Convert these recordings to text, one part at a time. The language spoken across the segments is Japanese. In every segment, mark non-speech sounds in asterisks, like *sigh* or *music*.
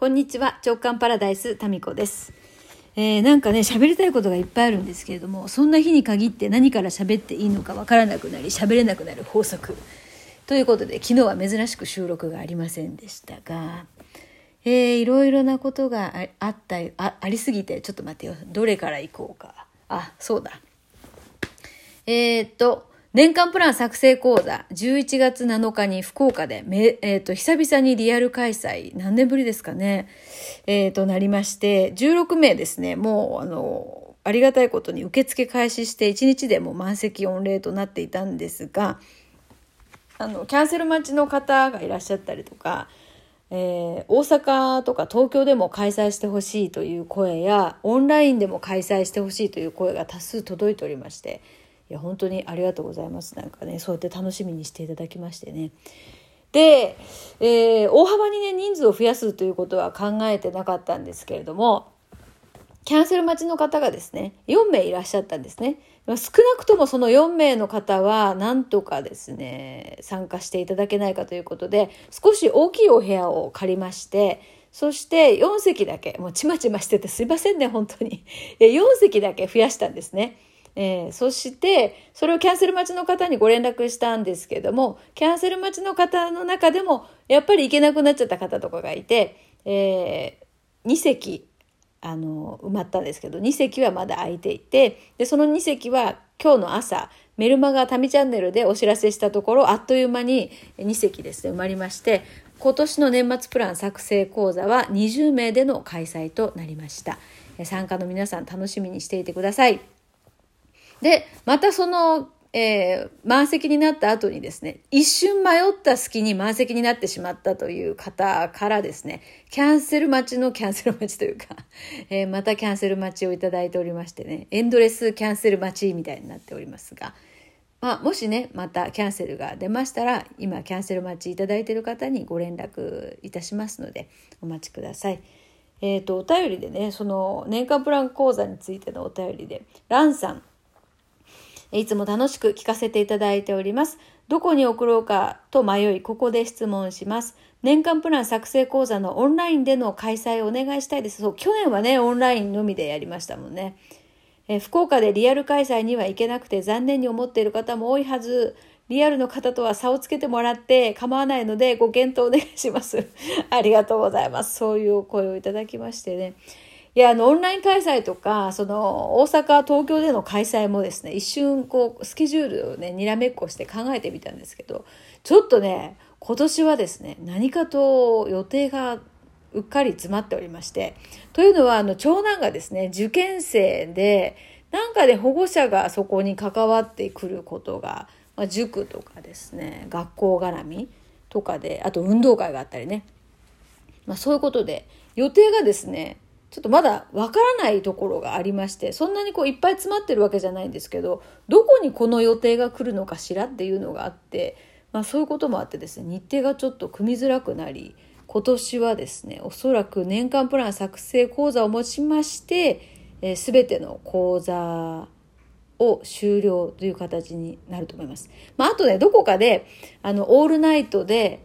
こんにちは、直感パラダイス、タミコです。えー、なんかね、喋りたいことがいっぱいあるんですけれども、そんな日に限って何から喋っていいのかわからなくなり、喋れなくなる法則。ということで、昨日は珍しく収録がありませんでしたが、えー、いろいろなことがあったあ、ありすぎて、ちょっと待ってよ。どれから行こうか。あ、そうだ。えー、っと、年間プラン作成講座、11月7日に福岡で、えっ、ー、と、久々にリアル開催、何年ぶりですかね、え、ー、と、なりまして、16名ですね、もう、あの、ありがたいことに受付開始して、1日でも満席御礼となっていたんですが、あの、キャンセル待ちの方がいらっしゃったりとか、えー、大阪とか東京でも開催してほしいという声や、オンラインでも開催してほしいという声が多数届いておりまして、いや本当にありがとうございます。なんかねそうやって楽しみにしていただきましてね。で、えー、大幅にね人数を増やすということは考えてなかったんですけれどもキャンセル待ちの方がですね4名いらっしゃったんですね。少なくともその4名の方はなんとかですね参加していただけないかということで少し大きいお部屋を借りましてそして4席だけもうちまちましててすいませんね本当に。4席だけ増やしたんですね。えー、そしてそれをキャンセル待ちの方にご連絡したんですけどもキャンセル待ちの方の中でもやっぱり行けなくなっちゃった方とかがいて、えー、2席あの埋まったんですけど2席はまだ空いていてでその2席は今日の朝メルマガタミチャンネルでお知らせしたところあっという間に2席ですね埋まりまして今年の年末プラン作成講座は20名での開催となりました参加の皆さん楽しみにしていてください。で、またその、えー、満席になった後にですね、一瞬迷った隙に満席になってしまったという方からですね、キャンセル待ちのキャンセル待ちというか、*laughs* えー、またキャンセル待ちをいただいておりましてね、エンドレスキャンセル待ちみたいになっておりますが、まあ、もしね、またキャンセルが出ましたら、今キャンセル待ちいただいている方にご連絡いたしますので、お待ちください。えっ、ー、と、お便りでね、その年間プラン講座についてのお便りで、ランさん、いつも楽しく聞かせていただいております。どこに送ろうかと迷い、ここで質問します。年間プラン作成講座のオンラインでの開催をお願いしたいです。そう、去年はね、オンラインのみでやりましたもんね。え福岡でリアル開催には行けなくて残念に思っている方も多いはず。リアルの方とは差をつけてもらって構わないのでご検討お願いします。*laughs* ありがとうございます。そういうお声をいただきましてね。いや、あの、オンライン開催とか、その、大阪、東京での開催もですね、一瞬、こう、スケジュールをね、にらめっこして考えてみたんですけど、ちょっとね、今年はですね、何かと予定がうっかり詰まっておりまして、というのは、あの、長男がですね、受験生で、なんかで保護者がそこに関わってくることが、まあ、塾とかですね、学校絡みとかで、あと運動会があったりね、まあ、そういうことで、予定がですね、ちょっとまだわからないところがありまして、そんなにこういっぱい詰まってるわけじゃないんですけど、どこにこの予定が来るのかしらっていうのがあって、まあそういうこともあってですね、日程がちょっと組みづらくなり、今年はですね、おそらく年間プラン作成講座を持ちまして、えー、全ての講座を終了という形になると思います。まあ、あとね、どこかで、あの、オールナイトで、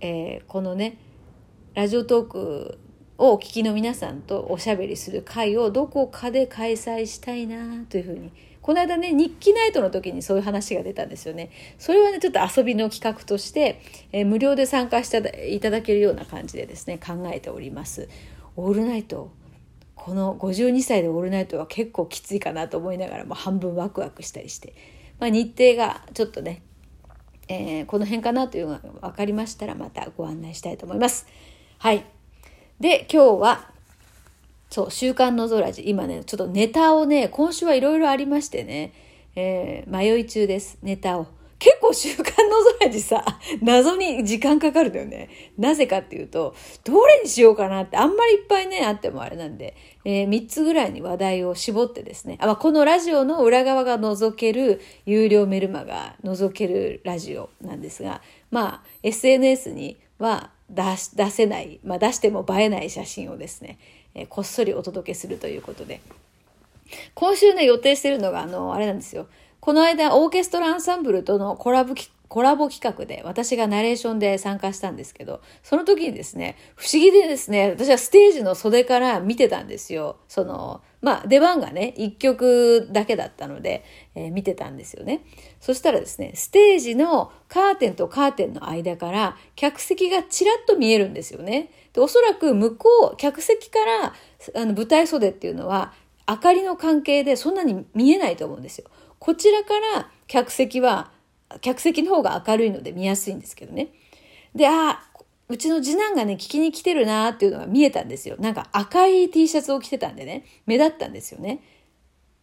えー、このね、ラジオトークをお聞きの皆さんとおしゃべりする会をどこかで開催したいなというふうに。この間ね日記ナイトの時にそういう話が出たんですよね。それはねちょっと遊びの企画として、えー、無料で参加していただけるような感じでですね考えております。オールナイト。この52歳でオールナイトは結構きついかなと思いながらも半分ワクワクしたりして、まあ、日程がちょっとね、えー、この辺かなというのが分かりましたらまたご案内したいと思います。はい。で、今日は、そう、週刊のぞらじ。今ね、ちょっとネタをね、今週はいろいろありましてね、えー、迷い中です、ネタを。結構週刊のぞらじさ、*laughs* 謎に時間かかるんだよね。なぜかっていうと、どれにしようかなって、あんまりいっぱいね、あってもあれなんで、えー、3つぐらいに話題を絞ってですね、あま、このラジオの裏側が覗ける有料メルマが覗けるラジオなんですが、まあ、SNS には、出し出せない、まあ、出しても映えない写真をですね、えー、こっそりお届けするということで。今週ね予定してるのがあのあれなんですよ。この間オーケストラアンサンブルとのコラボコラボ企画で私がナレーションで参加したんですけど、その時にですね、不思議でですね、私はステージの袖から見てたんですよ。その、まあ出番がね、一曲だけだったので、えー、見てたんですよね。そしたらですね、ステージのカーテンとカーテンの間から客席がちらっと見えるんですよね。で、おそらく向こう、客席からあの舞台袖っていうのは明かりの関係でそんなに見えないと思うんですよ。こちらから客席は、客席の方が明るいので見やすいんですけどね。で、ああうちの次男がね、聞きに来てるなーっていうのが見えたんですよ。なんか赤い T シャツを着てたんでね、目立ったんですよね。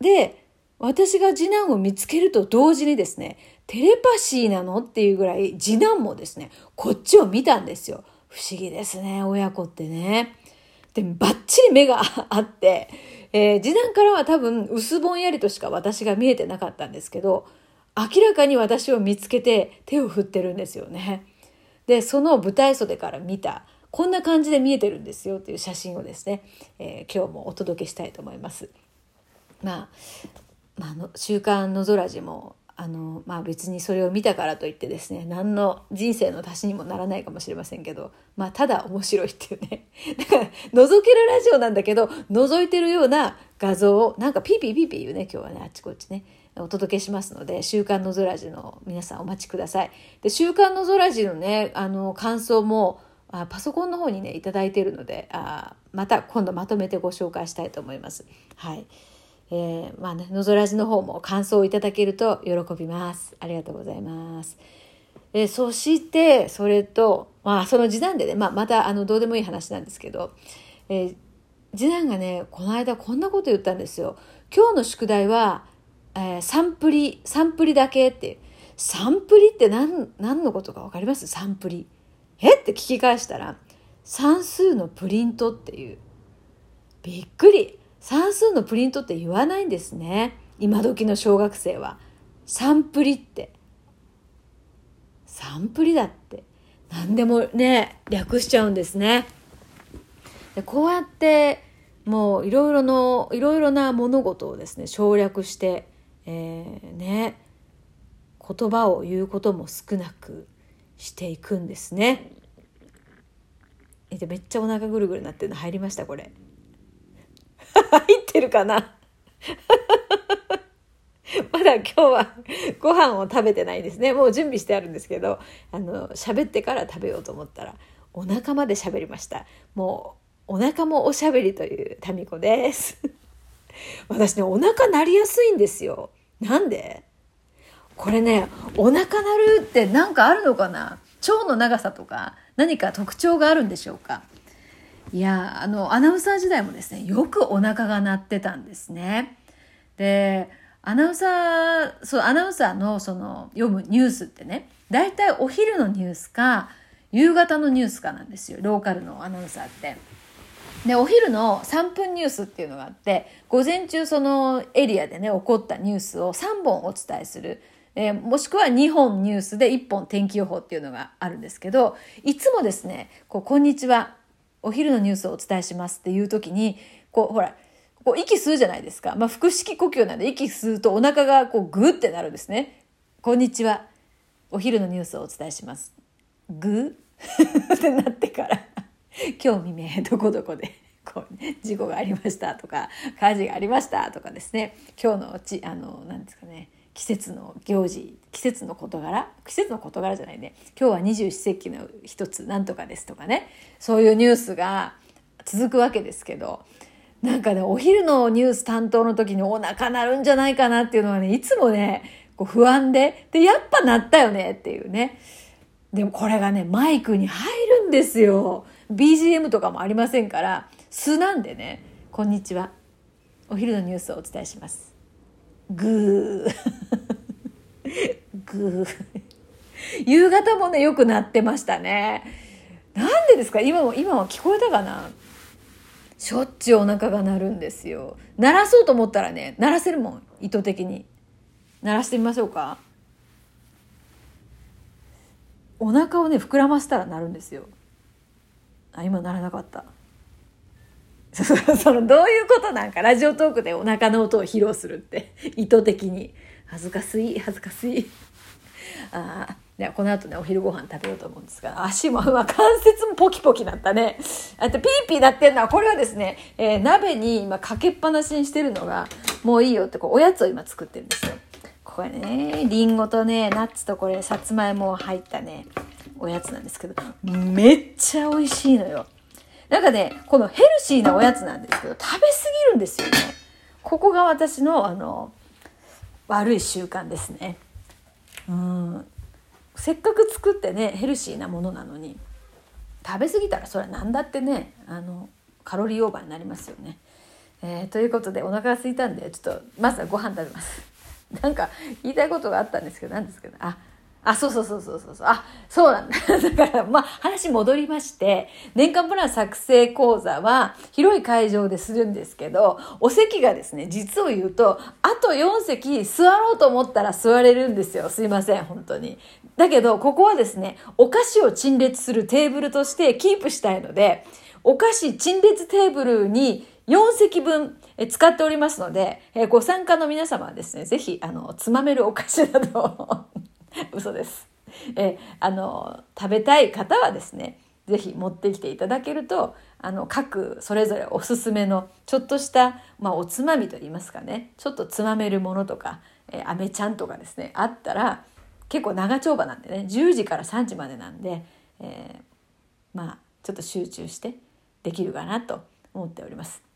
で、私が次男を見つけると同時にですね、テレパシーなのっていうぐらい次男もですね、こっちを見たんですよ。不思議ですね、親子ってね。で、バッチリ目があって、えー、次男からは多分薄ぼんやりとしか私が見えてなかったんですけど、明らかに私を見つけて手を振ってるんですよね。で、その舞台袖から見た、こんな感じで見えてるんですよっていう写真をですね、えー、今日もお届けしたいと思います。まあ、まあ、あの週刊のぞらじもあのまあ別にそれを見たからといってですね何の人生の足しにもならないかもしれませんけどまあただ面白いっていうね *laughs* だから覗けるラジオなんだけど覗いてるような画像をなんかピーピーピーピー言うね今日はねあっちこっちねお届けしますので「週刊のぞらじ」の皆さんお待ちください。で「週刊のぞらじ」のねあの感想もあパソコンの方にね頂いてるのであまた今度まとめてご紹介したいと思います。はいえー、まあね、のぞらじの方も感想をいただけると喜びます。ありがとうございます。えー、そして、それと、まあ、その次男でね、まあ、また、あの、どうでもいい話なんですけど、えー、次男がね、この間こんなこと言ったんですよ。今日の宿題は、えー、サンプリ、サンプリだけって。サンプリって何、何のことか分かります？サンプリ。え？って聞き返したら、算数のプリントっていう。びっくり。算数のプリントって言わないんですね今時の小学生はサンプリってサンプリだって何でもね略しちゃうんですねでこうやってもういろいろのいろいろな物事をですね省略して、えー、ね言葉を言うことも少なくしていくんですね。えでめっちゃお腹ぐるぐるなってるの入りましたこれ。*laughs* 入ってるかな？*laughs* まだ今日はご飯を食べてないですね。もう準備してあるんですけど、あの、喋ってから食べようと思ったら、お腹まで喋りました。もう、お腹もおしゃべりというタミコです。私ね、お腹鳴りやすいんですよ。なんで？これね、お腹鳴るって何かあるのかな？腸の長さとか何か特徴があるんでしょうか？いやあのアナウンサー時代もですねよくお腹が鳴ってたんですね。でアナウンサーそうアナウンサーのその読むニュースってね大体お昼のニュースか夕方のニュースかなんですよローカルのアナウンサーって。でお昼の3分ニュースっていうのがあって午前中そのエリアでね起こったニュースを3本お伝えする。えー、もしくは2本ニュースで1本天気予報っていうのがあるんですけどいつもですね「こうこんにちはお昼のニュースをお伝えしますっていう時に、こう、ほら、こう息吸うじゃないですか。まあ、腹式呼吸なんで息吸うとお腹がこうグーってなるんですね。こんにちは。お昼のニュースをお伝えします。グー？*laughs* ってなってから、今日未明どこどこで。*laughs* こう、ね、事故がありましたとか火事がありましたとかですね。今日のちあの何ですかね季節の行事季節の事柄季節の事柄じゃないね。今日は二十四節気の一つなんとかですとかね。そういうニュースが続くわけですけどなんかねお昼のニュース担当の時にお腹鳴るんじゃないかなっていうのはねいつもねこう不安ででやっぱ鳴ったよねっていうね。でもこれがねマイクに入るんですよ。BGM とかもありませんから素なんでね「こんにちは。お昼のニュースをお伝えします」グー。*laughs* グー。夕方もねよくなってましたね。なんでですか？今も今は聞こえたかな？しょっちゅうお腹が鳴るんですよ。鳴らそうと思ったらね鳴らせるもん意図的に。鳴らしてみましょうか。お腹をね膨らませたら鳴るんですよ。あ今鳴らなかった。そのどういうことなんか？ラジオトークでお腹の音を披露するって。意図的に。恥ずかしい恥ずかしい。ああではこの後ねお昼ご飯食べようと思うんですが。足も、まあ、関節もポキポキなったね。あとピーピーなってるのはこれはですね、えー、鍋に今かけっぱなしにしてるのがもういいよってこうおやつを今作ってるんですよ。これねりんごとねナッツとこれさつまいも入ったね。おやつなんですけどめっちゃ美味しいのよなんかねこのヘルシーなおやつなんですけど食べ過ぎるんですよねここが私のあの悪い習慣ですねうんせっかく作ってねヘルシーなものなのに食べ過ぎたらそれは何だってねあのカロリーオーバーになりますよね。えー、ということでお腹が空いたんでちょっとまずはご飯食べます。なんか言いたいことがあったんですけど何ですけどああ、そうそうそうそうそうそう。あ、そうなんだ。*laughs* だから、まあ、話戻りまして、年間プラン作成講座は広い会場でするんですけど、お席がですね、実を言うと、あと4席座ろうと思ったら座れるんですよ。すいません、本当に。だけど、ここはですね、お菓子を陳列するテーブルとしてキープしたいので、お菓子陳列テーブルに4席分使っておりますので、ご参加の皆様はですね、ぜひ、あの、つまめるお菓子などを *laughs* 嘘です。えあの食べたい方はですね是非持ってきていただけるとあの各それぞれおすすめのちょっとした、まあ、おつまみといいますかねちょっとつまめるものとか、えー、ちゃんとかですねあったら結構長丁場なんでね10時から3時までなんで、えー、まあちょっと集中してできるかなと思っております。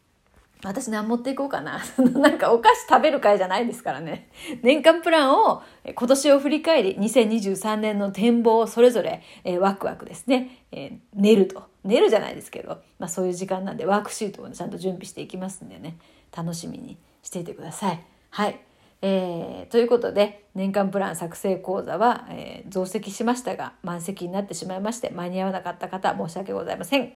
私何持っていこうかな。*laughs* なんかお菓子食べる会じゃないですからね。年間プランを今年を振り返り、2023年の展望をそれぞれ、えー、ワクワクですね、えー、寝ると。寝るじゃないですけど、まあそういう時間なんでワークシートをちゃんと準備していきますんでね、楽しみにしていてください。はい。えー、ということで年間プラン作成講座は、えー、増席しましたが満席になってしまいまして間に合わなかった方申し訳ございません。